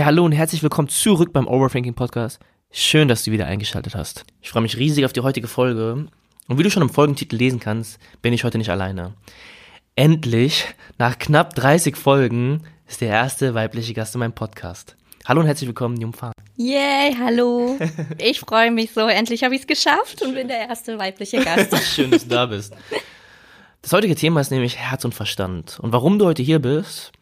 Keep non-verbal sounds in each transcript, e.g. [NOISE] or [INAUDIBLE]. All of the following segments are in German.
Ja, hallo und herzlich willkommen zurück beim Overthinking Podcast. Schön, dass du wieder eingeschaltet hast. Ich freue mich riesig auf die heutige Folge. Und wie du schon im Folgentitel lesen kannst, bin ich heute nicht alleine. Endlich, nach knapp 30 Folgen, ist der erste weibliche Gast in meinem Podcast. Hallo und herzlich willkommen, Jungfan. Yay, hallo. [LAUGHS] Ich freue mich so. Endlich habe ich es geschafft und bin der erste weibliche Gast. [LAUGHS] Schön, dass du da bist. Das heutige Thema ist nämlich Herz und Verstand. Und warum du heute hier bist,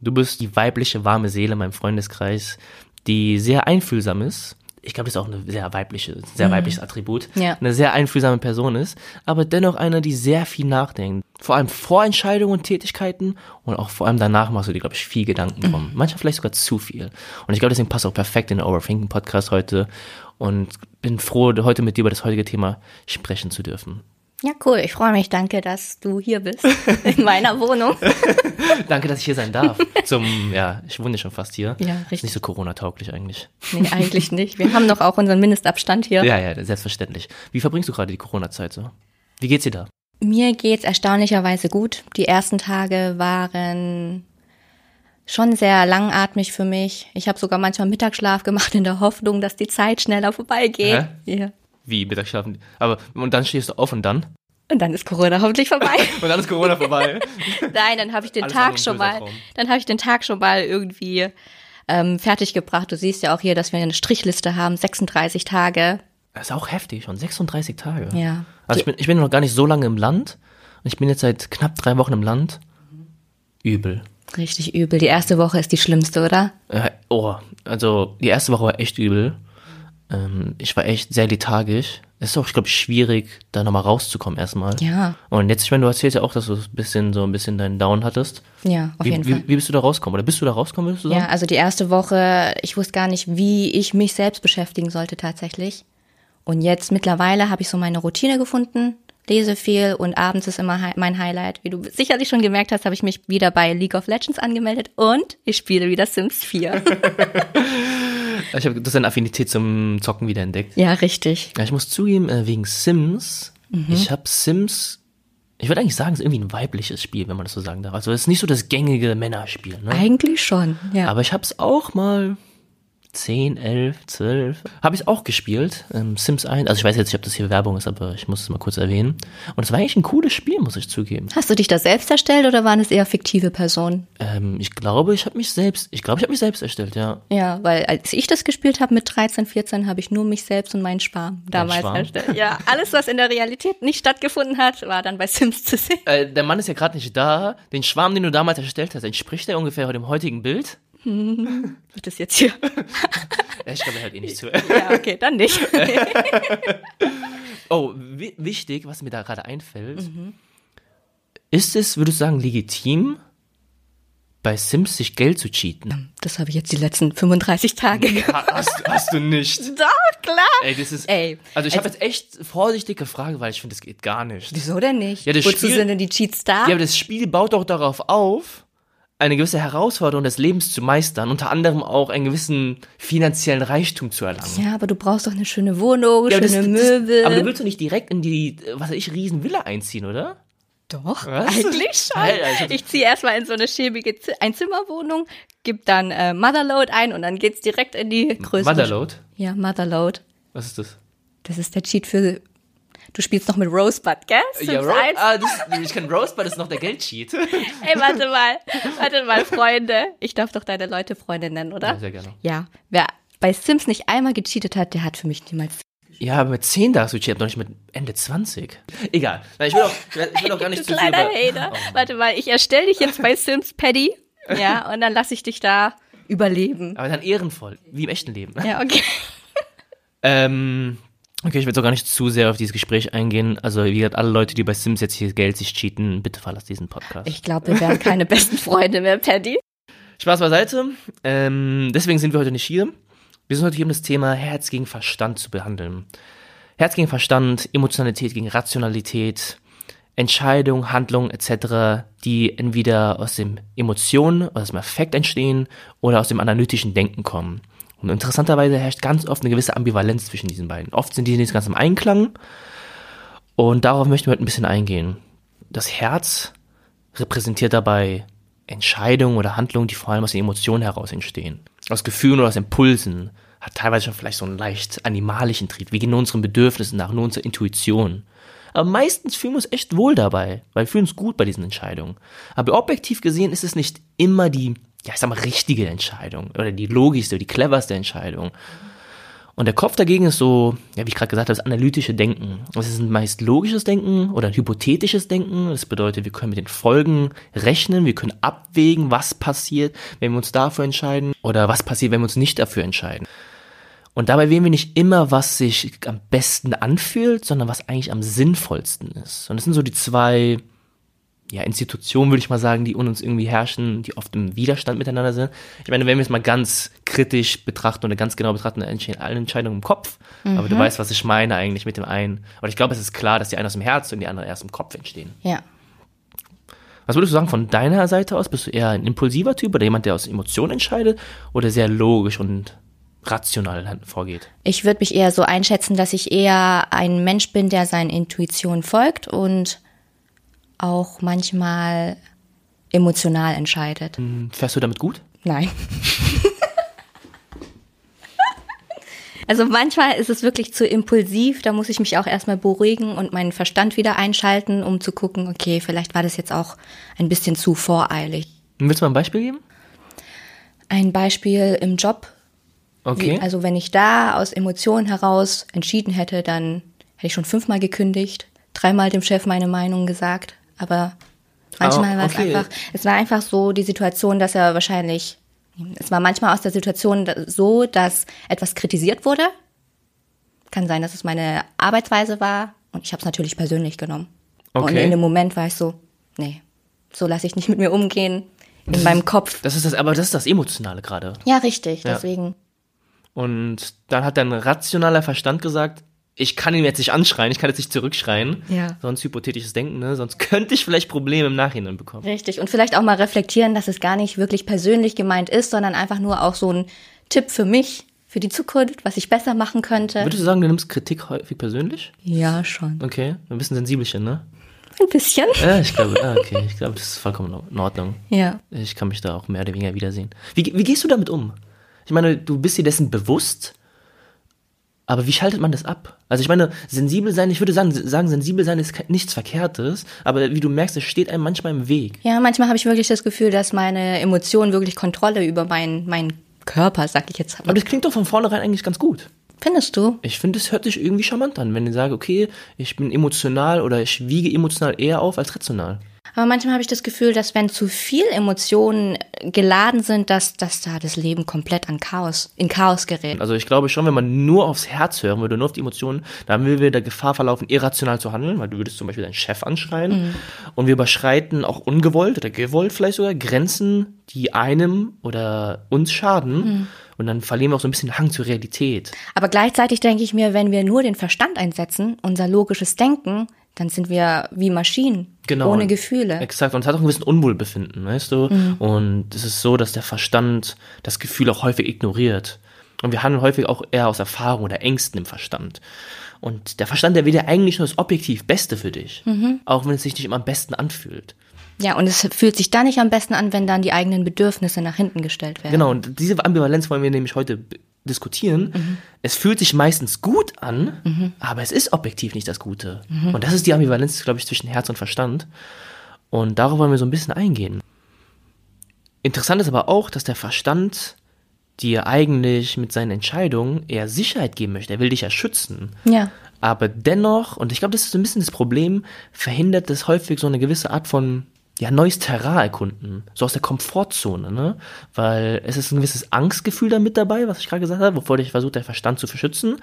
Du bist die weibliche, warme Seele in meinem Freundeskreis, die sehr einfühlsam ist. Ich glaube, das ist auch eine sehr weibliche, sehr weibliches Attribut. Ja. Eine sehr einfühlsame Person ist, aber dennoch eine, die sehr viel nachdenkt. Vor allem vor Entscheidungen und Tätigkeiten und auch vor allem danach machst du dir, glaube ich, viel Gedanken drum. Manchmal vielleicht sogar zu viel. Und ich glaube, deswegen passt auch perfekt in den Overthinking Podcast heute und bin froh, heute mit dir über das heutige Thema sprechen zu dürfen. Ja, cool. Ich freue mich. Danke, dass du hier bist. [LAUGHS] In meiner Wohnung. [LAUGHS] Danke, dass ich hier sein darf. Zum, ja, ich wohne schon fast hier. Ja, Ist richtig. nicht so Corona-tauglich eigentlich. Nee, eigentlich nicht. Wir haben doch auch unseren Mindestabstand hier. Ja, ja, selbstverständlich. Wie verbringst du gerade die Corona-Zeit so? Wie geht's dir da? Mir geht's erstaunlicherweise gut. Die ersten Tage waren schon sehr langatmig für mich. Ich habe sogar manchmal Mittagsschlaf gemacht in der Hoffnung, dass die Zeit schneller vorbeigeht. Ja. Wie Mittagsschlafen? Aber, und dann stehst du auf und dann? Und dann ist Corona hoffentlich vorbei. [LAUGHS] Und dann ist Corona vorbei. [LAUGHS] Nein, dann habe ich den Alles Tag schon mal, Traum. dann habe ich den Tag schon mal irgendwie ähm, fertig gebracht. Du siehst ja auch hier, dass wir eine Strichliste haben, 36 Tage. Das ist auch heftig, schon 36 Tage. Ja. Also ich bin, ich bin noch gar nicht so lange im Land. Und ich bin jetzt seit knapp drei Wochen im Land. Übel. Richtig übel. Die erste Woche ist die schlimmste, oder? Äh, oh, also die erste Woche war echt übel. Ähm, ich war echt sehr lethargisch. Es ist auch, ich glaube, schwierig, da nochmal rauszukommen erstmal. Ja. Und jetzt, ich meine, du erzählst ja auch, dass du ein bisschen so ein bisschen deinen Down hattest. Ja, auf Wie, jeden wie, Fall. wie bist du da rausgekommen? Oder bist du da rausgekommen, würdest du sagen? Ja, also die erste Woche, ich wusste gar nicht, wie ich mich selbst beschäftigen sollte tatsächlich. Und jetzt mittlerweile habe ich so meine Routine gefunden, lese viel und abends ist immer mein Highlight. Wie du sicherlich schon gemerkt hast, habe ich mich wieder bei League of Legends angemeldet und ich spiele wieder Sims 4. [LAUGHS] [LAUGHS] Ich habe das eine Affinität zum Zocken wieder entdeckt. ja, richtig. Ja, ich muss zugeben, äh, wegen Sims, Mhm. ich habe Sims, ich würde eigentlich sagen, es ist irgendwie ein weibliches Spiel, wenn man das so sagen darf. Also es ist nicht so das gängige Männerspiel, ne? Eigentlich schon, ja. Aber ich habe es auch mal 10, 11, 12, habe ich es auch gespielt, ähm, Sims 1. Also ich weiß jetzt nicht, ob das hier Werbung ist, aber ich muss es mal kurz erwähnen. Und es war eigentlich ein cooles Spiel, muss ich zugeben. Hast du dich da selbst erstellt oder waren es eher fiktive Personen? Ähm, ich glaube, ich habe mich selbst, ich glaube, ich habe mich selbst erstellt, ja. Ja, weil als ich das gespielt habe mit 13, 14, habe ich nur mich selbst und meinen Schwarm damals Schwarm? erstellt. Ja, alles, was in der Realität nicht stattgefunden hat, war dann bei Sims zu sehen. Äh, der Mann ist ja gerade nicht da. Den Schwarm, den du damals erstellt hast, entspricht der ungefähr dem heutigen Bild? [LAUGHS] Wird das jetzt hier? Ich glaube, er hört eh nicht zu. [LAUGHS] Ja, okay, dann nicht. [LAUGHS] Oh, wi wichtig, was mir da gerade einfällt. Mhm. Ist es, würdest du sagen, legitim, bei Sims sich Geld zu cheaten? Das habe ich jetzt die letzten 35 Tage gemacht. Ha- hast, hast du nicht. Doch, klar. Ey, das ist. Ey, also ich habe jetzt echt vorsichtig gefragt, weil ich finde, das geht gar nicht. Wieso denn nicht? Ja, das Wozu Spiel- sind denn die Cheats da? Ja, aber das Spiel baut doch darauf auf, eine gewisse Herausforderung des Lebens zu meistern, unter anderem auch einen gewissen finanziellen Reichtum zu erlangen. Ja, aber du brauchst doch eine schöne Wohnung, Ja, schöne das- Möbel. aber du willst doch nicht direkt in die, was weiß ich, Riesenvilla einziehen, oder? Doch, Was? eigentlich schon. Alter, ich ziehe erstmal in so eine schäbige Einzimmerwohnung, gib dann äh, Motherload ein und dann geht's direkt in die größere. Motherload? Ja, Motherload. Was ist das? Das ist der Cheat für. Du spielst noch mit Rosebud, gell? Sims Ja, Ro 1? ah, das, ich kenn Rosebud, das ist noch der Geldcheat. [LAUGHS] Ey, warte mal, warte mal, Freunde. Ich darf doch deine Leute Freunde nennen, oder? Ja, sehr gerne. Ja, wer bei Sims nicht einmal gecheatet hat, der hat für mich niemals. Ja, aber mit 10 darfst du cheaten, doch nicht mit Ende 20. Egal. Nein, ich will auch, ich will auch gar [LAUGHS] nicht zu viel kleiner über... Hater. Oh warte mal, ich erstelle dich jetzt bei Sims Paddy. Ja, und dann lasse ich dich da überleben. Aber dann ehrenvoll, wie im echten Leben. Ja, okay. Ähm, okay, ich will so gar nicht zu sehr auf dieses Gespräch eingehen. Also, wie gesagt, alle Leute, die bei Sims jetzt hier Geld sich cheaten, bitte verlass diesen Podcast. Ich glaube, wir wären keine [LAUGHS] besten Freunde mehr, Paddy. Spaß beiseite. Ähm, deswegen sind wir heute nicht hier. Wir sind heute hier, um das Thema Herz gegen Verstand zu behandeln. Herz gegen Verstand, Emotionalität gegen Rationalität, Entscheidung, Handlung etc., die entweder aus dem Emotionen, aus dem Affekt entstehen oder aus dem analytischen Denken kommen. Und interessanterweise herrscht ganz oft eine gewisse Ambivalenz zwischen diesen beiden. Oft sind die nicht ganz im Einklang. Und darauf möchten wir heute ein bisschen eingehen. Das Herz repräsentiert dabei Entscheidungen oder Handlungen, die vor allem aus den Emotionen heraus entstehen. Aus Gefühlen oder aus Impulsen. Hat teilweise schon vielleicht so einen leicht animalischen Trieb. Wir gehen nur unseren Bedürfnissen nach, nur unserer Intuition. Aber meistens fühlen wir uns echt wohl dabei, weil wir fühlen uns gut bei diesen Entscheidungen. Aber objektiv gesehen ist es nicht immer die, ja, ich sag mal, richtige Entscheidung oder die logischste, die cleverste Entscheidung. Und der Kopf dagegen ist so, ja, wie ich gerade gesagt habe, das analytische Denken. Es ist ein meist logisches Denken oder ein hypothetisches Denken. Das bedeutet, wir können mit den Folgen rechnen, wir können abwägen, was passiert, wenn wir uns dafür entscheiden oder was passiert, wenn wir uns nicht dafür entscheiden. Und dabei wählen wir nicht immer, was sich am besten anfühlt, sondern was eigentlich am sinnvollsten ist. Und das sind so die zwei ja, Institutionen, würde ich mal sagen, die in uns irgendwie herrschen, die oft im Widerstand miteinander sind. Ich meine, wenn wir es mal ganz kritisch betrachten oder ganz genau betrachten, dann entstehen alle Entscheidungen im Kopf. Mhm. Aber du weißt, was ich meine eigentlich mit dem einen. Aber ich glaube, es ist klar, dass die einen aus dem Herz und die anderen erst im Kopf entstehen. Ja. Was würdest du sagen von deiner Seite aus? Bist du eher ein impulsiver Typ oder jemand, der aus Emotionen entscheidet oder sehr logisch und rational vorgeht? Ich würde mich eher so einschätzen, dass ich eher ein Mensch bin, der seinen Intuitionen folgt und auch manchmal emotional entscheidet. Hm, fährst du damit gut? Nein. [LAUGHS] also manchmal ist es wirklich zu impulsiv, da muss ich mich auch erstmal beruhigen und meinen Verstand wieder einschalten, um zu gucken, okay, vielleicht war das jetzt auch ein bisschen zu voreilig. Willst du mal ein Beispiel geben? Ein Beispiel im Job. Okay. Wie, also wenn ich da aus Emotionen heraus entschieden hätte, dann hätte ich schon fünfmal gekündigt, dreimal dem Chef meine Meinung gesagt. Aber manchmal oh, war es einfach, es war einfach so die Situation, dass er wahrscheinlich, es war manchmal aus der Situation so, dass etwas kritisiert wurde. Kann sein, dass es meine Arbeitsweise war und ich habe es natürlich persönlich genommen. Okay. Und in dem Moment war ich so, nee, so lasse ich nicht mit mir umgehen in das meinem Kopf. Das ist das, aber das ist das Emotionale gerade. Ja, richtig, ja. deswegen. Und dann hat dein rationaler Verstand gesagt, ich kann ihn jetzt nicht anschreien, ich kann jetzt nicht zurückschreien. Ja. Sonst hypothetisches Denken, ne? Sonst könnte ich vielleicht Probleme im Nachhinein bekommen. Richtig. Und vielleicht auch mal reflektieren, dass es gar nicht wirklich persönlich gemeint ist, sondern einfach nur auch so ein Tipp für mich, für die Zukunft, was ich besser machen könnte. Würdest du sagen, du nimmst Kritik häufig persönlich? Ja, schon. Okay. Ein bisschen sensibelchen, ne? Ein bisschen. Ja, ich glaube, ah, okay. Ich glaube, das ist vollkommen in Ordnung. Ja. Ich kann mich da auch mehr oder weniger wiedersehen. Wie, wie gehst du damit um? Ich meine, du bist dir dessen bewusst, aber wie schaltet man das ab? Also ich meine, sensibel sein, ich würde sagen, sagen, sensibel sein ist nichts Verkehrtes, aber wie du merkst, es steht einem manchmal im Weg. Ja, manchmal habe ich wirklich das Gefühl, dass meine Emotionen wirklich Kontrolle über meinen mein Körper, sag ich jetzt. Aber das klingt doch von vornherein eigentlich ganz gut. Findest du? Ich finde, es hört sich irgendwie charmant an, wenn ich sage, okay, ich bin emotional oder ich wiege emotional eher auf als rational. Aber manchmal habe ich das Gefühl, dass wenn zu viel Emotionen geladen sind, dass, dass da das Leben komplett an Chaos, in Chaos gerät. Also ich glaube schon, wenn man nur aufs Herz hören würde, nur auf die Emotionen, dann würden wir der Gefahr verlaufen, irrational zu handeln, weil du würdest zum Beispiel deinen Chef anschreien. Mhm. Und wir überschreiten auch ungewollt oder gewollt vielleicht sogar Grenzen, die einem oder uns schaden. Mhm. Und dann verlieren wir auch so ein bisschen Hang zur Realität. Aber gleichzeitig denke ich mir, wenn wir nur den Verstand einsetzen, unser logisches Denken, dann sind wir wie Maschinen. Genau. Ohne Gefühle. Exakt. Und es hat auch ein bisschen Unwohlbefinden, weißt du? Mhm. Und es ist so, dass der Verstand das Gefühl auch häufig ignoriert. Und wir handeln häufig auch eher aus Erfahrung oder Ängsten im Verstand. Und der Verstand, der will ja eigentlich nur das objektiv Beste für dich. Mhm. Auch wenn es sich nicht immer am besten anfühlt. Ja, und es fühlt sich dann nicht am besten an, wenn dann die eigenen Bedürfnisse nach hinten gestellt werden. Genau, und diese Ambivalenz wollen wir nämlich heute diskutieren. Mhm. Es fühlt sich meistens gut an, mhm. aber es ist objektiv nicht das Gute. Mhm. Und das ist die Ambivalenz, glaube ich, zwischen Herz und Verstand. Und darauf wollen wir so ein bisschen eingehen. Interessant ist aber auch, dass der Verstand dir eigentlich mit seinen Entscheidungen eher Sicherheit geben möchte. Er will dich ja schützen. Ja. Aber dennoch, und ich glaube, das ist so ein bisschen das Problem, verhindert das häufig so eine gewisse Art von ja, neues Terrain erkunden, so aus der Komfortzone, ne? Weil es ist ein gewisses Angstgefühl da mit dabei, was ich gerade gesagt habe, wovor ich versucht, der Verstand zu verschützen.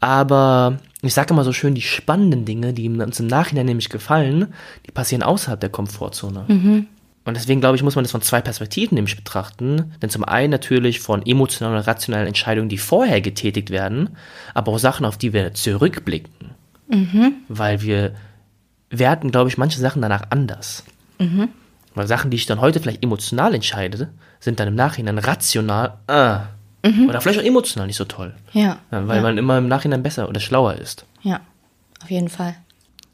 Aber ich sage immer so schön, die spannenden Dinge, die uns im Nachhinein nämlich gefallen, die passieren außerhalb der Komfortzone. Mhm. Und deswegen glaube ich, muss man das von zwei Perspektiven nämlich betrachten. Denn zum einen natürlich von emotionalen und rationalen Entscheidungen, die vorher getätigt werden, aber auch Sachen, auf die wir zurückblicken. Mhm. Weil wir werten, glaube ich, manche Sachen danach anders. Mhm. Weil Sachen, die ich dann heute vielleicht emotional entscheide, sind dann im Nachhinein rational äh, mhm. oder vielleicht auch emotional nicht so toll. Ja. ja weil ja. man immer im Nachhinein besser oder schlauer ist. Ja, auf jeden Fall.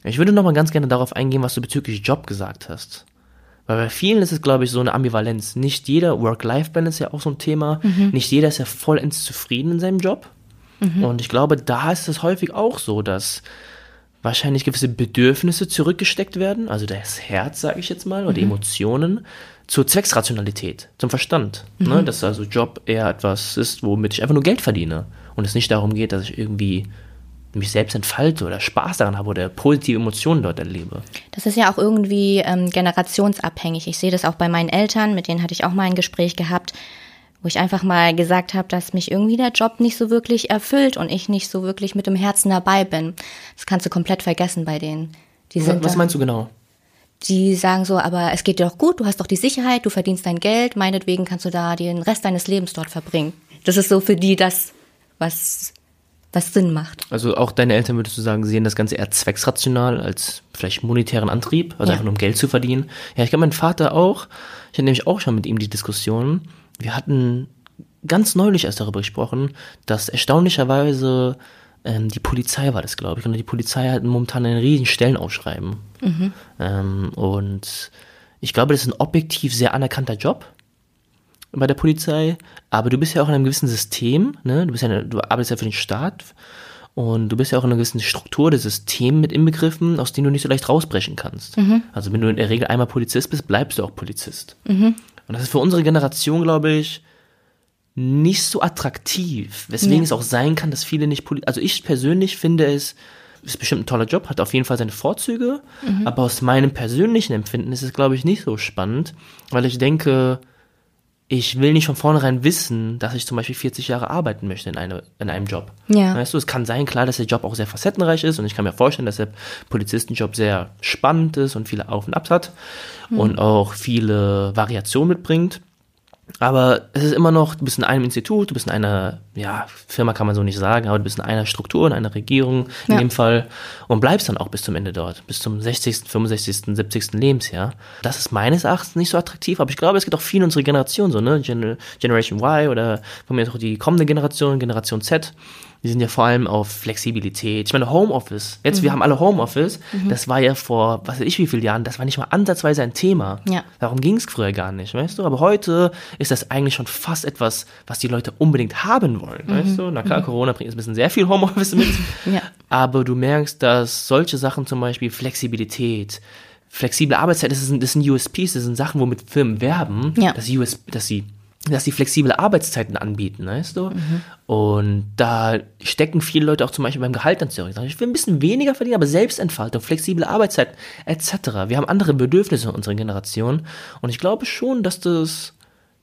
Ich würde nochmal ganz gerne darauf eingehen, was du bezüglich Job gesagt hast. Weil bei vielen ist es, glaube ich, so eine Ambivalenz. Nicht jeder, Work-Life-Balance ist ja auch so ein Thema, mhm. nicht jeder ist ja vollends zufrieden in seinem Job. Mhm. Und ich glaube, da ist es häufig auch so, dass wahrscheinlich gewisse Bedürfnisse zurückgesteckt werden, also das Herz, sage ich jetzt mal, oder mhm. Emotionen, zur Zwecksrationalität, zum Verstand. Ne? Mhm. Dass also Job eher etwas ist, womit ich einfach nur Geld verdiene. Und es nicht darum geht, dass ich irgendwie mich selbst entfalte oder Spaß daran habe oder positive Emotionen dort erlebe. Das ist ja auch irgendwie ähm, generationsabhängig. Ich sehe das auch bei meinen Eltern, mit denen hatte ich auch mal ein Gespräch gehabt, wo ich einfach mal gesagt habe, dass mich irgendwie der Job nicht so wirklich erfüllt und ich nicht so wirklich mit dem Herzen dabei bin. Das kannst du komplett vergessen bei denen. Sind Was meinst du genau? Die sagen so, aber es geht dir doch gut, du hast doch die Sicherheit, du verdienst dein Geld, meinetwegen kannst du da den Rest deines Lebens dort verbringen. Das ist so für die das, was was Sinn macht. Also auch deine Eltern, würdest du sagen, sehen das Ganze eher zwecksrational als vielleicht monetären Antrieb, also ja. einfach nur um Geld zu verdienen. Ja, ich glaube, mein Vater auch. Ich hatte nämlich auch schon mit ihm die Diskussion. Wir hatten ganz neulich erst darüber gesprochen, dass erstaunlicherweise ähm, die Polizei war das, glaube ich, und die Polizei hat momentan einen riesigen Stellenausschreiben. Mhm. Ähm, und ich glaube, das ist ein objektiv sehr anerkannter Job bei der Polizei, aber du bist ja auch in einem gewissen System, ne? Du bist ja, du arbeitest ja für den Staat und du bist ja auch in einer gewissen Struktur des Systems mit inbegriffen, aus dem du nicht so leicht rausbrechen kannst. Mhm. Also wenn du in der Regel einmal Polizist bist, bleibst du auch Polizist. Mhm. Und das ist für unsere Generation, glaube ich, nicht so attraktiv, weswegen ja. es auch sein kann, dass viele nicht, Poli also ich persönlich finde es, ist bestimmt ein toller Job, hat auf jeden Fall seine Vorzüge, mhm. aber aus meinem persönlichen Empfinden ist es, glaube ich, nicht so spannend, weil ich denke, ich will nicht von vornherein wissen, dass ich zum Beispiel 40 Jahre arbeiten möchte in, eine, in einem Job. Ja. Weißt du, es kann sein, klar, dass der Job auch sehr facettenreich ist und ich kann mir vorstellen, dass der Polizistenjob sehr spannend ist und viele Auf und Abs hat mhm. und auch viele Variationen mitbringt. Aber es ist immer noch, du bist in einem Institut, du bist in einer, ja, Firma kann man so nicht sagen, aber du bist in einer Struktur, in einer Regierung in ja. dem Fall und bleibst dann auch bis zum Ende dort, bis zum 60., 65., 70. Lebensjahr. Das ist meines Erachtens nicht so attraktiv, aber ich glaube, es gibt auch viele in unserer Generation so, ne, Generation Y oder von mir auch die kommende Generation, Generation Z, die sind ja vor allem auf Flexibilität. Ich meine, Homeoffice. Jetzt, mhm. wir haben alle Homeoffice. Mhm. Das war ja vor, was weiß ich wie vielen Jahren, das war nicht mal ansatzweise ein Thema. Ja. Darum ging es früher gar nicht, weißt du? Aber heute ist das eigentlich schon fast etwas, was die Leute unbedingt haben wollen, mhm. weißt du? Na klar, mhm. Corona bringt jetzt ein bisschen sehr viel Homeoffice mit. [LAUGHS] ja. Aber du merkst, dass solche Sachen zum Beispiel Flexibilität, flexible Arbeitszeit, das sind, das sind USPs, das sind Sachen, womit Firmen werben, ja. dass, US, dass sie dass sie flexible Arbeitszeiten anbieten, weißt du? Mhm. Und da stecken viele Leute auch zum Beispiel beim Gehalt dann zurück. Ich will ein bisschen weniger verdienen, aber Selbstentfaltung, flexible Arbeitszeit etc. Wir haben andere Bedürfnisse in unserer Generation und ich glaube schon, dass das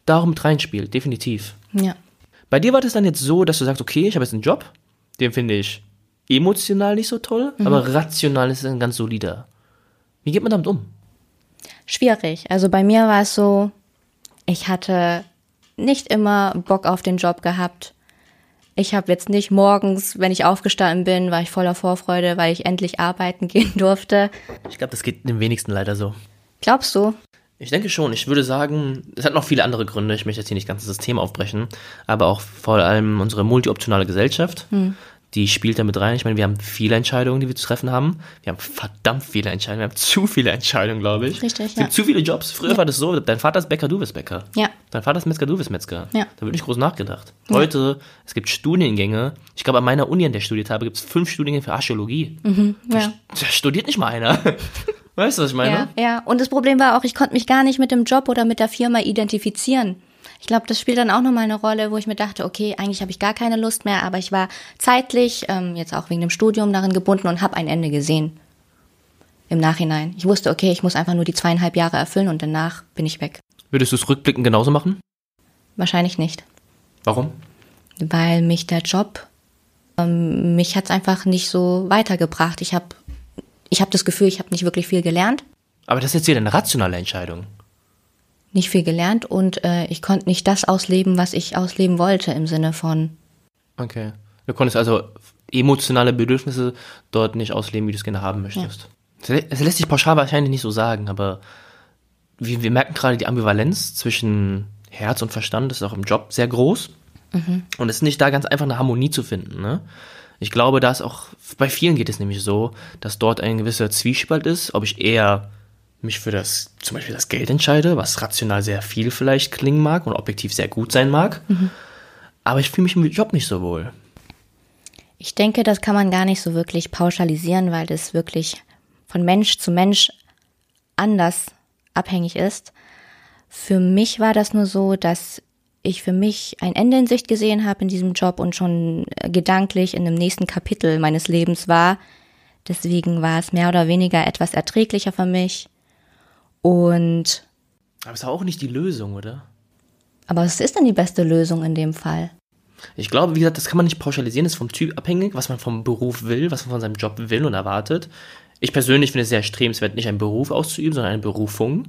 darum mit reinspielt, definitiv. Ja. Bei dir war das dann jetzt so, dass du sagst, okay, ich habe jetzt einen Job, den finde ich emotional nicht so toll, mhm. aber rational ist es ein ganz solider. Wie geht man damit um? Schwierig. Also bei mir war es so, ich hatte nicht immer Bock auf den Job gehabt. Ich habe jetzt nicht morgens, wenn ich aufgestanden bin, war ich voller Vorfreude, weil ich endlich arbeiten [LAUGHS] gehen durfte. Ich glaube, das geht dem wenigsten leider so. Glaubst du? Ich denke schon. Ich würde sagen, es hat noch viele andere Gründe. Ich möchte jetzt hier nicht ganz das Thema aufbrechen, aber auch vor allem unsere multioptionale Gesellschaft. Hm die spielt da mit rein. Ich meine, wir haben viele Entscheidungen, die wir zu treffen haben. Wir haben verdammt viele Entscheidungen. Wir haben zu viele Entscheidungen, glaube ich. Richtig, es ja. gibt zu viele Jobs. Früher ja. war das so, dein Vater ist Bäcker, du bist Bäcker. Ja. Dein Vater ist Metzger, du bist Metzger. Ja. Da wird nicht groß nachgedacht. Heute, ja. es gibt Studiengänge. Ich glaube, an meiner Uni, an der ich studiert habe, gibt es fünf Studiengänge für Archäologie. Mhm, ja. Da studiert nicht mal einer. [LAUGHS] Weißt du, was ich meine? Ja, ja. Und das Problem war auch, ich konnte mich gar nicht mit dem Job oder mit der Firma identifizieren. Ich glaube, das spielt dann auch nochmal eine Rolle, wo ich mir dachte, okay, eigentlich habe ich gar keine Lust mehr, aber ich war zeitlich, ähm, jetzt auch wegen dem Studium darin gebunden und habe ein Ende gesehen. Im Nachhinein. Ich wusste, okay, ich muss einfach nur die zweieinhalb Jahre erfüllen und danach bin ich weg. Würdest du es rückblickend genauso machen? Wahrscheinlich nicht. Warum? Weil mich der Job, ähm, mich hat es einfach nicht so weitergebracht. Ich habe ich hab das Gefühl, ich habe nicht wirklich viel gelernt. Aber das ist jetzt wieder eine rationale Entscheidung. Nicht viel gelernt und äh, ich konnte nicht das ausleben, was ich ausleben wollte im Sinne von. Okay. Du konntest also emotionale Bedürfnisse dort nicht ausleben, wie du es gerne haben möchtest. Ja. Es lässt sich pauschal wahrscheinlich nicht so sagen, aber wir, wir merken gerade die Ambivalenz zwischen Herz und Verstand ist auch im Job sehr groß. Mhm. Und es ist nicht da ganz einfach eine Harmonie zu finden. Ne? Ich glaube, da ist auch, bei vielen geht es nämlich so, dass dort ein gewisser Zwiespalt ist, ob ich eher mich für das, zum Beispiel das Geld entscheide, was rational sehr viel vielleicht klingen mag und objektiv sehr gut sein mag. Mhm. Aber ich fühle mich im Job nicht so wohl. Ich denke, das kann man gar nicht so wirklich pauschalisieren, weil das wirklich von Mensch zu Mensch anders abhängig ist. Für mich war das nur so, dass ich für mich ein Ende in Sicht gesehen habe in diesem Job und schon gedanklich in dem nächsten Kapitel meines Lebens war. Deswegen war es mehr oder weniger etwas erträglicher für mich. Und. Aber es ist auch nicht die Lösung, oder? Aber was ist denn die beste Lösung in dem Fall? Ich glaube, wie gesagt, das kann man nicht pauschalisieren, das ist vom Typ abhängig, was man vom Beruf will, was man von seinem Job will und erwartet. Ich persönlich finde es sehr erstrebenswert, nicht einen Beruf auszuüben, sondern eine Berufung.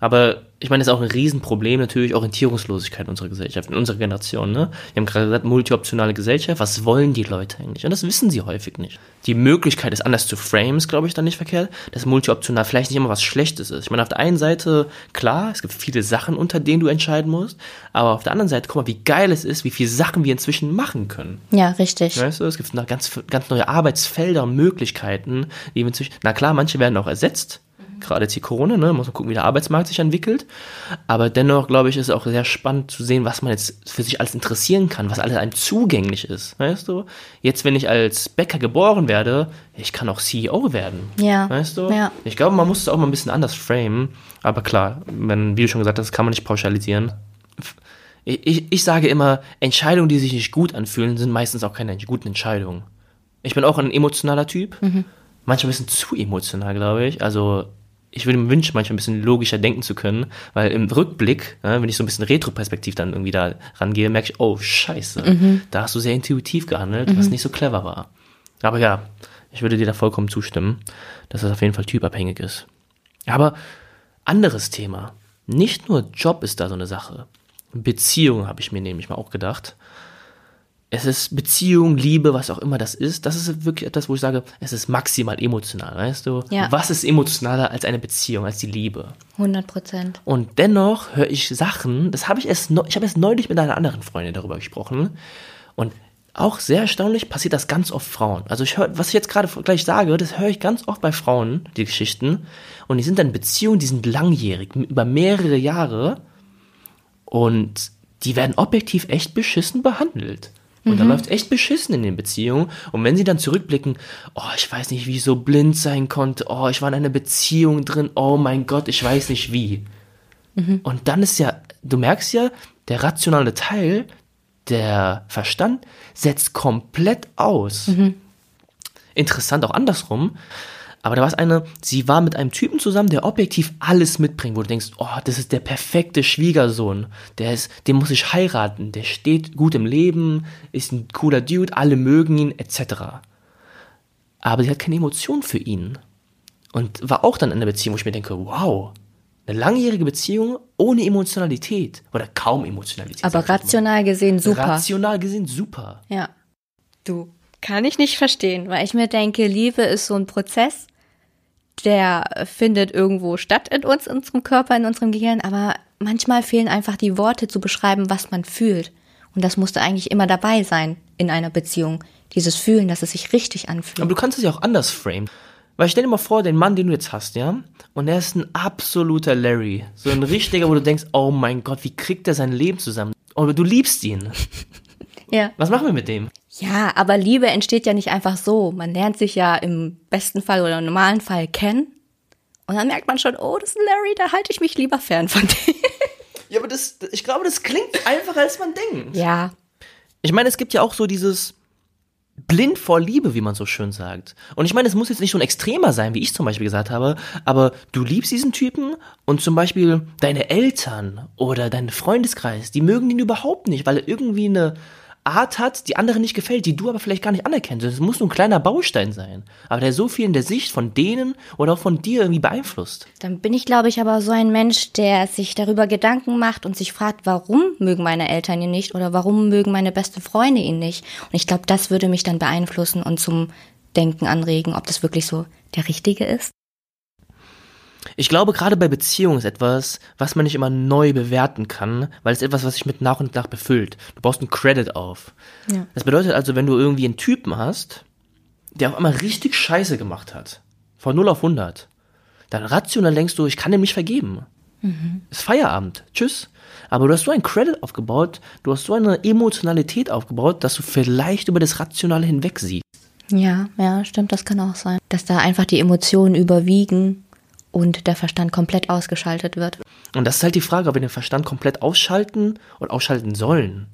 Aber ich meine, das ist auch ein Riesenproblem, natürlich Orientierungslosigkeit in unserer Gesellschaft, in unserer Generation. Ne? Wir haben gerade gesagt, multioptionale Gesellschaft, was wollen die Leute eigentlich? Und das wissen sie häufig nicht. Die Möglichkeit, es anders zu framen, ist, glaube ich, dann nicht verkehrt, dass multioptional vielleicht nicht immer was Schlechtes ist. Ich meine, auf der einen Seite, klar, es gibt viele Sachen, unter denen du entscheiden musst, aber auf der anderen Seite, guck mal, wie geil es ist, wie viele Sachen wir inzwischen machen können. Ja, richtig. Weißt du, es gibt noch ganz, ganz neue Arbeitsfelder und Möglichkeiten, die wir inzwischen, na klar, manche werden auch ersetzt, gerade jetzt die Corona, ne, muss man gucken, wie der Arbeitsmarkt sich entwickelt. Aber dennoch, glaube ich, ist es auch sehr spannend zu sehen, was man jetzt für sich alles interessieren kann, was alles einem zugänglich ist, weißt du? Jetzt, wenn ich als Bäcker geboren werde, ich kann auch CEO werden. Ja. Weißt du? Ja. Ich glaube, man muss es auch mal ein bisschen anders framen. Aber klar, wenn, wie du schon gesagt hast, kann man nicht pauschalisieren. Ich, ich, ich sage immer, Entscheidungen, die sich nicht gut anfühlen, sind meistens auch keine guten Entscheidungen. Ich bin auch ein emotionaler Typ. Mhm manchmal ein bisschen zu emotional, glaube ich. Also ich würde mir wünschen, manchmal ein bisschen logischer denken zu können, weil im Rückblick, ja, wenn ich so ein bisschen Retroperspektiv dann irgendwie da rangehe, merke ich, oh scheiße, mhm. da hast du sehr intuitiv gehandelt, mhm. was nicht so clever war. Aber ja, ich würde dir da vollkommen zustimmen, dass das auf jeden Fall typabhängig ist. Aber anderes Thema. Nicht nur Job ist da so eine Sache. Beziehung habe ich mir nämlich mal auch gedacht es ist Beziehung, Liebe, was auch immer das ist. Das ist wirklich etwas, wo ich sage, es ist maximal emotional, weißt du? Ja. Was ist emotionaler als eine Beziehung, als die Liebe? 100 Prozent. Und dennoch höre ich Sachen, das habe ich erst, ich habe erst neulich mit einer anderen Freundin darüber gesprochen. Und auch sehr erstaunlich passiert das ganz oft Frauen. Also ich höre, was ich jetzt gerade gleich sage, das höre ich ganz oft bei Frauen, die Geschichten. Und die sind dann Beziehungen, die sind langjährig, über mehrere Jahre. Und die werden objektiv echt beschissen behandelt. Und mhm. da läuft echt beschissen in den Beziehungen. Und wenn sie dann zurückblicken, oh, ich weiß nicht, wie ich so blind sein konnte, oh, ich war in einer Beziehung drin, oh mein Gott, ich weiß nicht wie. Mhm. Und dann ist ja, du merkst ja, der rationale Teil, der Verstand, setzt komplett aus. Mhm. Interessant auch andersrum. Aber da war es eine, sie war mit einem Typen zusammen, der objektiv alles mitbringt, wo du denkst, oh, das ist der perfekte Schwiegersohn. Der ist, den muss ich heiraten. Der steht gut im Leben, ist ein cooler Dude, alle mögen ihn, etc. Aber sie hat keine Emotion für ihn. Und war auch dann in einer Beziehung, wo ich mir denke, wow, eine langjährige Beziehung ohne Emotionalität oder kaum Emotionalität. Aber rational gesehen super. Rational gesehen super. Ja. Du kann ich nicht verstehen, weil ich mir denke, Liebe ist so ein Prozess, der findet irgendwo statt in uns, in unserem Körper, in unserem Gehirn, aber manchmal fehlen einfach die Worte zu beschreiben, was man fühlt. Und das musste eigentlich immer dabei sein in einer Beziehung. Dieses Fühlen, dass es sich richtig anfühlt. Aber du kannst es ja auch anders framen. Weil stell dir mal vor, den Mann, den du jetzt hast, ja, und er ist ein absoluter Larry. So ein richtiger, wo du denkst, oh mein Gott, wie kriegt er sein Leben zusammen? Aber du liebst ihn. Ja. Was machen wir mit dem? Ja, aber Liebe entsteht ja nicht einfach so. Man lernt sich ja im besten Fall oder im normalen Fall kennen. Und dann merkt man schon, oh, das ist ein Larry, da halte ich mich lieber fern von [LAUGHS] dir. Ja, aber das, ich glaube, das klingt einfacher, als man denkt. Ja. Ich meine, es gibt ja auch so dieses blind vor Liebe, wie man so schön sagt. Und ich meine, es muss jetzt nicht so ein extremer sein, wie ich zum Beispiel gesagt habe, aber du liebst diesen Typen und zum Beispiel deine Eltern oder dein Freundeskreis, die mögen ihn überhaupt nicht, weil er irgendwie eine Art hat, die anderen nicht gefällt, die du aber vielleicht gar nicht anerkennst. Das muss nur ein kleiner Baustein sein, aber der so viel in der Sicht von denen oder auch von dir irgendwie beeinflusst. Dann bin ich, glaube ich, aber so ein Mensch, der sich darüber Gedanken macht und sich fragt, warum mögen meine Eltern ihn nicht oder warum mögen meine beste Freunde ihn nicht. Und ich glaube, das würde mich dann beeinflussen und zum Denken anregen, ob das wirklich so der Richtige ist. Ich glaube, gerade bei Beziehungen ist etwas, was man nicht immer neu bewerten kann, weil es etwas, was sich mit nach und nach befüllt. Du baust einen Credit auf. Ja. Das bedeutet also, wenn du irgendwie einen Typen hast, der auf einmal richtig Scheiße gemacht hat, von 0 auf 100, dann rational denkst du, ich kann dem nicht vergeben. Ist Feierabend. Tschüss. Aber du hast so einen Credit aufgebaut, du hast so eine Emotionalität aufgebaut, dass du vielleicht über das Rationale hinweg siehst. Ja, ja, stimmt, das kann auch sein. Dass da einfach die Emotionen überwiegen und der Verstand komplett ausgeschaltet wird. Und das ist halt die Frage, ob wir den Verstand komplett ausschalten und ausschalten sollen.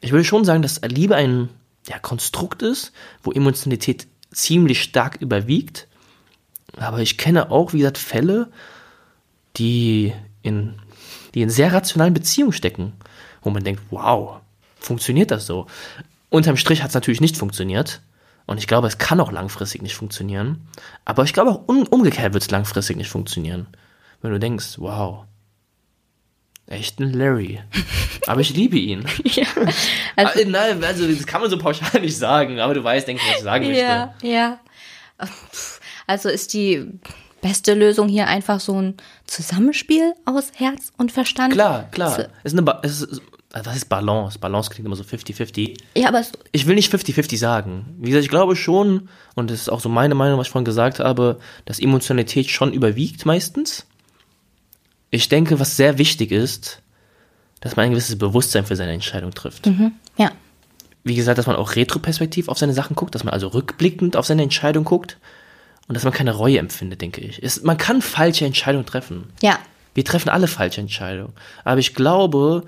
Ich würde schon sagen, dass Liebe ein ja, Konstrukt ist, wo Emotionalität ziemlich stark überwiegt. Aber ich kenne auch, wie gesagt, Fälle, die in, die in sehr rationalen Beziehungen stecken, wo man denkt, wow, funktioniert das so? Unterm Strich hat es natürlich nicht funktioniert. Und ich glaube, es kann auch langfristig nicht funktionieren. Aber ich glaube auch um, umgekehrt wird es langfristig nicht funktionieren. Wenn du denkst, wow, echt ein Larry. [LAUGHS] Aber ich liebe ihn. [LAUGHS] Ja, Also, Nein, also das kann man so pauschal nicht sagen, aber du weißt, denke ich, was ich sagen möchte. ja, ja. Also ist die beste Lösung hier einfach so ein Zusammenspiel aus Herz und Verstand? Klar, klar. Es ist eine ba es ist, was ist Balance? Balance klingt immer so 50-50. Ja, aber Ich will nicht 50-50 sagen. Wie gesagt, ich glaube schon, und das ist auch so meine Meinung, was ich vorhin gesagt habe, dass Emotionalität schon überwiegt meistens. Ich denke, was sehr wichtig ist, dass man ein gewisses Bewusstsein für seine Entscheidung trifft. ja. Wie gesagt, dass man auch retroperspektiv auf seine Sachen guckt, dass man also rückblickend auf seine Entscheidung guckt und dass man keine Reue empfindet, denke ich. Es, man kann falsche Entscheidungen treffen. Ja, Wir treffen alle falsche Entscheidungen. Aber ich glaube,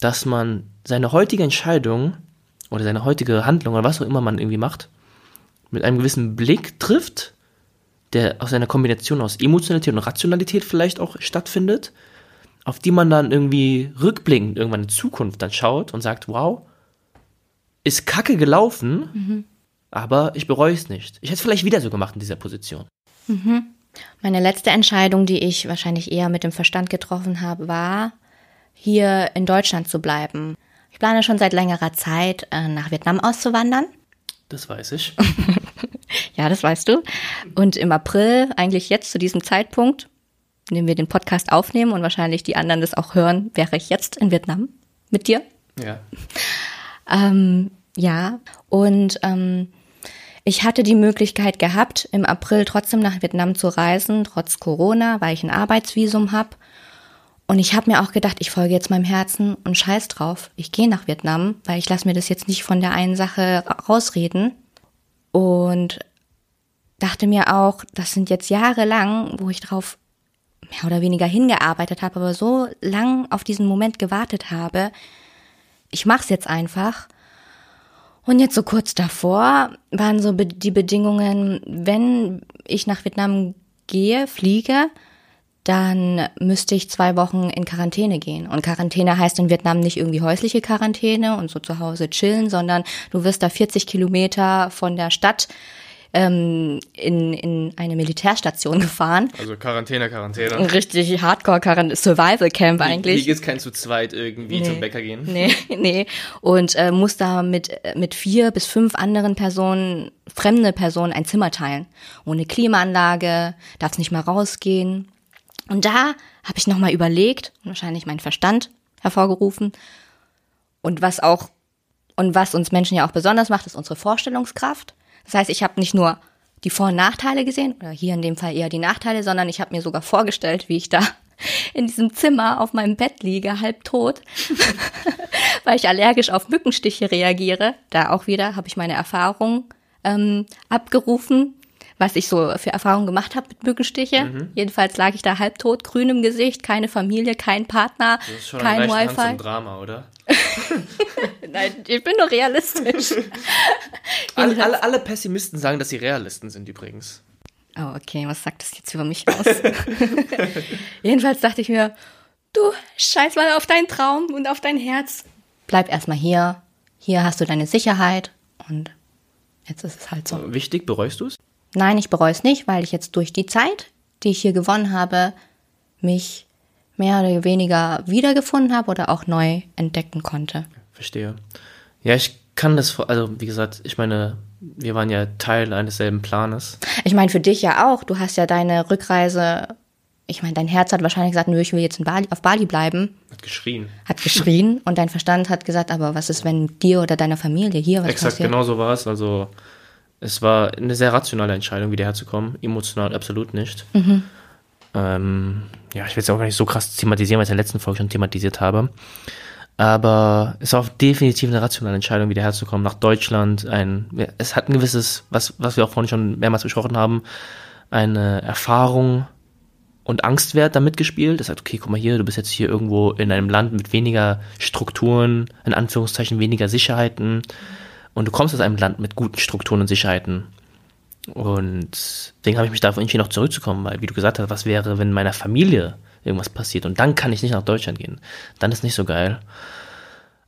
dass man seine heutige Entscheidung oder seine heutige Handlung oder was auch immer man irgendwie macht, mit einem gewissen Blick trifft, der aus einer Kombination aus Emotionalität und Rationalität vielleicht auch stattfindet, auf die man dann irgendwie rückblickend irgendwann in Zukunft dann schaut und sagt, wow, ist kacke gelaufen, aber ich bereue es nicht. Ich hätte es vielleicht wieder so gemacht in dieser Position. Meine letzte Entscheidung, die ich wahrscheinlich eher mit dem Verstand getroffen habe, war, hier in Deutschland zu bleiben. Ich plane schon seit längerer Zeit, äh, nach Vietnam auszuwandern. Das weiß ich. [LAUGHS] Ja, das weißt du. Und im April, eigentlich jetzt zu diesem Zeitpunkt, in wir den Podcast aufnehmen und wahrscheinlich die anderen das auch hören, wäre ich jetzt in Vietnam mit dir. Ja. [LAUGHS] Ähm, ja, und ähm, ich hatte die Möglichkeit gehabt, im April trotzdem nach Vietnam zu reisen, trotz Corona, weil ich ein Arbeitsvisum habe. Und ich habe mir auch gedacht, ich folge jetzt meinem Herzen und scheiß drauf. Ich gehe nach Vietnam, weil ich lasse mir das jetzt nicht von der einen Sache rausreden. Und dachte mir auch, das sind jetzt Jahre lang, wo ich drauf mehr oder weniger hingearbeitet habe, aber so lang auf diesen Moment gewartet habe. Ich mach's jetzt einfach. Und jetzt so kurz davor waren so die Bedingungen, wenn ich nach Vietnam gehe, fliege, dann müsste ich zwei Wochen in Quarantäne gehen. Und Quarantäne heißt in Vietnam nicht irgendwie häusliche Quarantäne und so zu Hause chillen, sondern du wirst da 40 Kilometer von der Stadt ähm, in, in eine Militärstation gefahren. Also Quarantäne, Quarantäne. Ein richtig hardcore Survival Camp eigentlich. Hier ist kein zu zweit irgendwie zum Bäcker gehen. Nee, [LAUGHS] nee. Und äh, muss da mit, mit vier bis fünf anderen Personen, fremde Personen, ein Zimmer teilen. Ohne Klimaanlage, darfst nicht mal rausgehen. Und da habe ich nochmal überlegt, wahrscheinlich meinen Verstand hervorgerufen. Und was auch, und was uns Menschen ja auch besonders macht, ist unsere Vorstellungskraft. Das heißt, ich habe nicht nur die Vor- und Nachteile gesehen, oder hier in dem Fall eher die Nachteile, sondern ich habe mir sogar vorgestellt, wie ich da [LAUGHS] in diesem Zimmer auf meinem Bett liege, halb tot, [LAUGHS] weil ich allergisch auf Mückenstiche reagiere. Da auch wieder habe ich meine Erfahrung ähm, abgerufen, was ich so für Erfahrungen gemacht habe mit Mückenstiche. Jedenfalls lag ich da halbtot, grün im Gesicht, keine Familie, kein Partner, Das ist schon kein Wi-Fi. zum Drama, oder? [LAUGHS] Nein, ich bin nur realistisch. [LAUGHS] Alle, alle, alle Pessimisten sagen, dass sie Realisten sind übrigens. Oh, okay, was sagt das jetzt über mich aus? [LAUGHS] Jedenfalls dachte ich mir, du scheiß mal auf deinen Traum und auf dein Herz. bleib erstmal hier. Hier hast du deine Sicherheit und jetzt ist es halt so. Wichtig, bereust du es? Nein, ich bereue es nicht, weil ich jetzt durch die Zeit, die ich hier gewonnen habe, mich mehr oder weniger wiedergefunden habe oder auch neu entdecken konnte. Verstehe. Ja, ich kann das, also wie gesagt, ich meine, wir waren ja Teil eines selben Planes. Ich meine, für dich ja auch. Du hast ja deine Rückreise. Ich meine, dein Herz hat wahrscheinlich gesagt, nö, ich will jetzt in Bali, auf Bali bleiben. Hat geschrien. Hat geschrien und dein Verstand hat gesagt, aber was ist, wenn dir oder deiner Familie hier was Exakt, passiert? genau so war es. Also, es war eine sehr rationale Entscheidung, wieder herzukommen. Emotional absolut nicht. Ähm, ja, ich will es auch gar nicht so krass thematisieren, weil ich es in der letzten Folge schon thematisiert habe. Aber es war definitiv eine rationale Entscheidung, wieder herzukommen nach Deutschland. Ein, es hat ein gewisses, was, was wir auch vorhin schon mehrmals besprochen haben, eine Erfahrung und Angstwert damit gespielt. Das sagt, okay, guck mal hier, du bist jetzt hier irgendwo in einem Land mit weniger Strukturen, in Anführungszeichen weniger Sicherheiten. Und du kommst aus einem Land mit guten Strukturen und Sicherheiten. Und deswegen habe ich mich dafür entschieden, noch zurückzukommen, weil, wie du gesagt hast, was wäre, wenn meiner Familie irgendwas passiert und dann kann ich nicht nach Deutschland gehen. Dann ist nicht so geil.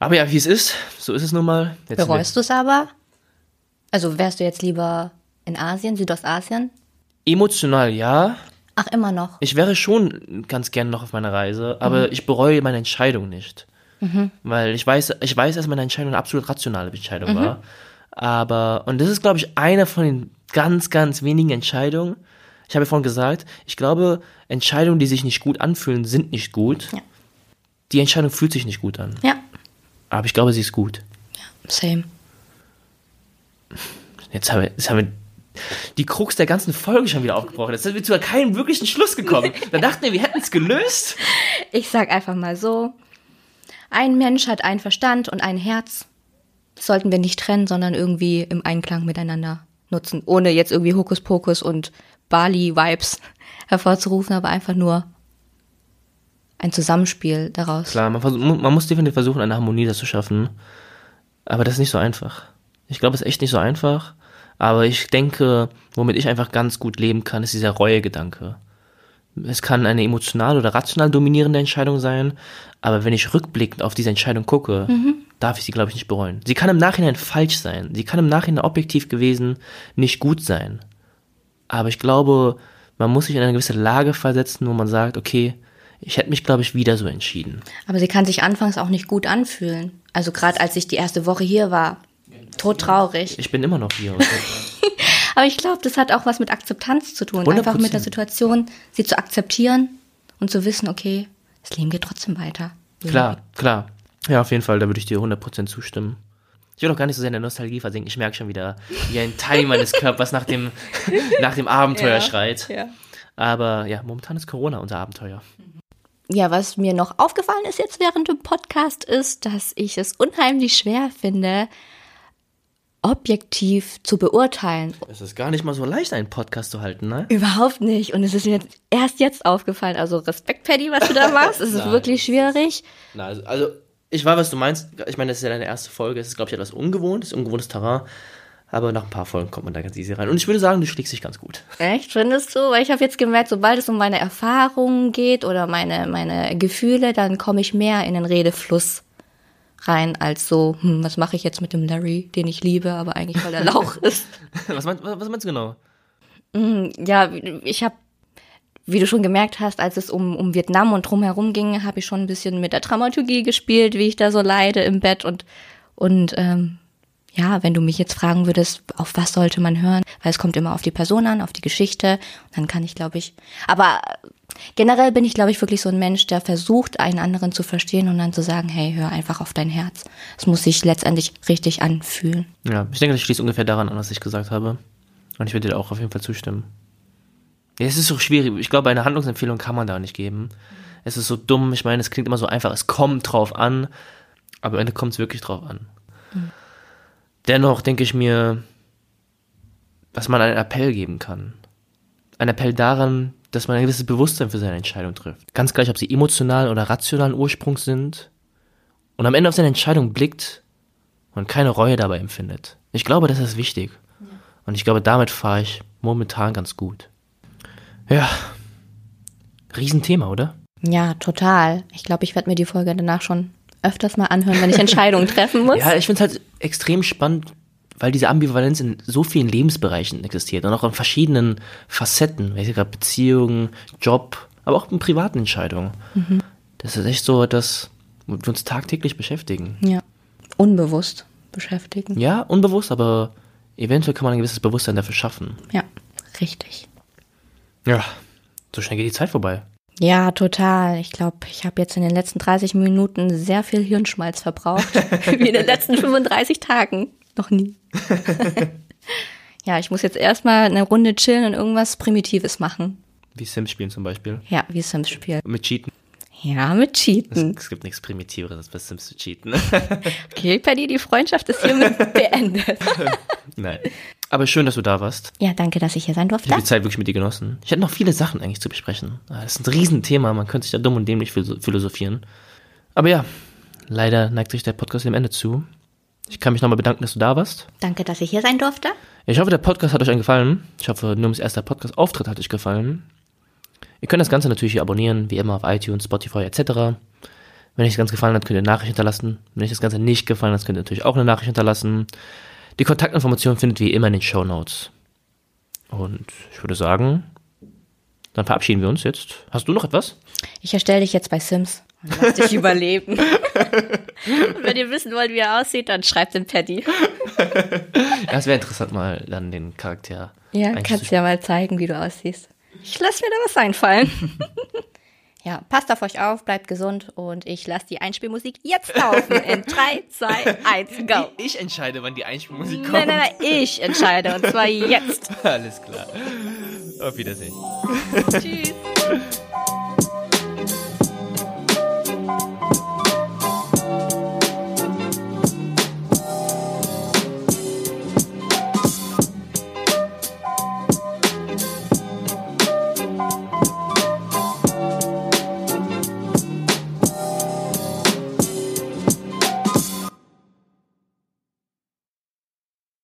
Aber ja, wie es ist, so ist es nun mal. Jetzt Bereust du es aber? Also wärst du jetzt lieber in Asien, Südostasien? Emotional ja. Ach, immer noch. Ich wäre schon ganz gern noch auf meiner Reise, aber ich bereue meine Entscheidung nicht. Weil ich weiß, ich weiß, dass meine Entscheidung eine absolut rationale Entscheidung war. Aber, und das ist, glaube ich, eine von den ganz, ganz wenigen Entscheidungen. Ich habe ja vorhin gesagt, ich glaube, Entscheidungen, die sich nicht gut anfühlen, sind nicht gut. Ja. Die Entscheidung fühlt sich nicht gut an. Ja, Aber ich glaube, sie ist gut. same. Jetzt haben wir, jetzt haben wir die Krux der ganzen Folge schon wieder aufgebrochen. Jetzt sind wir zu keinem wirklichen Schluss gekommen. [LAUGHS] Da dachten wir, wir hätten es gelöst. Ich sag einfach mal so, ein Mensch hat einen Verstand und ein Herz. Das sollten wir nicht trennen, sondern irgendwie im Einklang miteinander nutzen, ohne jetzt irgendwie Hokuspokus und Bali-Vibes [LAUGHS] hervorzurufen, aber einfach nur ein Zusammenspiel daraus. Klar, man, man muss definitiv versuchen, eine Harmonie da zu schaffen. Aber das ist nicht so einfach. Ich glaube, es ist echt nicht so einfach. Aber ich denke, womit ich einfach ganz gut leben kann, ist dieser Reue-Gedanke. Es kann eine emotional oder rational dominierende Entscheidung sein, aber wenn ich rückblickend auf diese Entscheidung gucke, darf ich sie, glaube ich, nicht bereuen. Sie kann im Nachhinein falsch sein. Sie kann im Nachhinein objektiv gewesen nicht gut sein. Aber ich glaube, man muss sich in eine gewisse Lage versetzen, wo man sagt, okay, ich hätte mich, glaube ich, wieder so entschieden. Aber sie kann sich anfangs auch nicht gut anfühlen. Also gerade als ich die erste Woche hier war, todtraurig. Ich bin immer noch hier. [LAUGHS] Aber ich glaube, das hat auch was mit Akzeptanz zu tun. Einfach mit der 100%. Situation, sie zu akzeptieren und zu wissen, okay, das Leben geht trotzdem weiter. klar, klar. Ja, auf jeden Fall, da würde ich dir 100% zustimmen. Ich will auch gar nicht so sehr in der Nostalgie versinken. Ich merke schon wieder, wie ein Teil meines Körpers nach dem, [LAUGHS] nach dem Abenteuer Ja, schreit. Ja. Aber ja, momentan ist Corona unser Abenteuer. Ja, was mir noch aufgefallen ist jetzt während dem Podcast ist, dass ich es unheimlich schwer finde, objektiv zu beurteilen. Es ist gar nicht mal so leicht, einen Podcast zu halten, ne? Überhaupt nicht. Und es ist mir jetzt erst jetzt aufgefallen. Also Respekt, Paddy, was du da [LAUGHS] machst. Es ist Nein. wirklich schwierig. Na, also, also, ich weiß, was du meinst. Ich meine, das ist ja deine erste Folge. Es ist, glaube ich, etwas ungewohnt, es ist ungewohntes Terrain. Aber nach ein paar Folgen kommt man da ganz easy rein. Und ich würde sagen, du schlägst dich ganz gut. Echt, findest du? Weil ich habe jetzt gemerkt, sobald es um meine Erfahrungen geht oder meine, meine Gefühle, dann komme ich mehr in den Redefluss rein, als so, hm, was mache ich jetzt mit dem Larry, den ich liebe, aber eigentlich weil er Lauch ist. [LAUGHS] Was meinst, was meinst du genau? Ja, ich habe, wie du schon gemerkt hast, als es um, um Vietnam und drumherum ging, habe ich schon ein bisschen mit der Dramaturgie gespielt, wie ich da so leide im Bett und, und ähm, ja, wenn du mich jetzt fragen würdest, auf was sollte man hören, weil es kommt immer auf die Person an, auf die Geschichte, dann kann ich, glaube ich, aber generell bin ich, glaube ich, wirklich so ein Mensch, der versucht, einen anderen zu verstehen und dann zu sagen, hey, hör einfach auf dein Herz. Es muss sich letztendlich richtig anfühlen. Ja, ich denke, das schließt ungefähr daran an, was ich gesagt habe. Und ich würde dir auch auf jeden Fall zustimmen. Ja, es ist so schwierig. Ich glaube, eine Handlungsempfehlung kann man da nicht geben. Es ist so dumm. Ich meine, es klingt immer so einfach. Es kommt drauf an. Aber am Ende kommt es wirklich drauf an. Dennoch denke ich mir, dass man einen Appell geben kann. Ein Appell daran, dass man ein gewisses Bewusstsein für seine Entscheidung trifft. Ganz gleich, ob sie emotional oder rationalen Ursprungs sind. Und am Ende auf seine Entscheidung blickt und keine Reue dabei empfindet. Ich glaube, das ist wichtig. Und ich glaube, damit fahre ich momentan ganz gut. Ja. Riesenthema, oder? Ja, total. Ich glaube, ich werde mir die Folge danach schon öfters mal anhören, wenn ich Entscheidungen [LAUGHS] treffen muss. Ja, ich finde es halt extrem spannend, weil diese Ambivalenz in so vielen Lebensbereichen existiert und auch in verschiedenen Facetten, ich gerade, Beziehungen, Job, aber auch in privaten Entscheidungen. Das ist echt so etwas, womit wir uns tagtäglich beschäftigen. Ja. Unbewusst beschäftigen. Ja, unbewusst, aber eventuell kann man ein gewisses Bewusstsein dafür schaffen. Ja, richtig. Ja, so schnell geht die Zeit vorbei. Ja, total. Ich glaube, ich habe jetzt in den letzten 30 Minuten sehr viel Hirnschmalz verbraucht. [LAUGHS] Wie in den letzten 35 Tagen. Noch nie. [LAUGHS] ja, ich muss jetzt erstmal eine Runde chillen und irgendwas Primitives machen. Wie Sims spielen zum Beispiel. Ja, wie Sims spielt. Mit Cheaten. Ja, mit Cheaten. Es gibt nichts Primitiveres, als bei Sims zu cheaten. [LAUGHS] Okay, Paddy, die Freundschaft ist hiermit [LAUGHS] beendet. Nein. Aber schön, dass du da warst. Ja, danke, dass ich hier sein Ich habe durfte. die Zeit wirklich mit dir genossen. Ich hätte noch viele Sachen eigentlich zu besprechen. Ah, Das ist ein Riesenthema, man könnte sich da dumm und dämlich philo- philosophieren. Aber ja, leider neigt sich der Podcast dem Ende zu. Ich kann mich nochmal bedanken, dass du da warst. Danke, dass ich hier sein durfte. Ich hoffe, der Podcast hat euch gefallen. Ich hoffe, Nums erster Podcast-Auftritt hat euch gefallen. Ihr könnt das Ganze natürlich hier abonnieren, wie immer auf iTunes, Spotify etc. Wenn euch das Ganze gefallen hat, könnt ihr eine Nachricht hinterlassen. Wenn euch das Ganze nicht gefallen hat, könnt ihr natürlich auch eine Nachricht hinterlassen. Die Kontaktinformationen findet ihr wie immer in den Show Notes. Und ich würde sagen, dann verabschieden wir uns jetzt. Hast du noch etwas? Ich erstelle dich jetzt bei Sims und lass dich [LAUGHS] überleben. Und wenn ihr wissen wollt, wie er aussieht, dann schreibt den Paddy. Ja, es wäre interessant, mal dann den Charakter Ja, kannst zu- ja mal zeigen, wie du aussiehst. Ich lass mir da was einfallen. [LAUGHS] ja, passt auf euch auf, bleibt gesund und ich lasse die Einspielmusik jetzt laufen. In 3, 2, 1, go. [LAUGHS] Ich entscheide, wann die Einspielmusik kommt. Nein, nein, nein, ich entscheide und zwar [LAUGHS] jetzt. Alles klar. Auf Wiedersehen. Tschüss.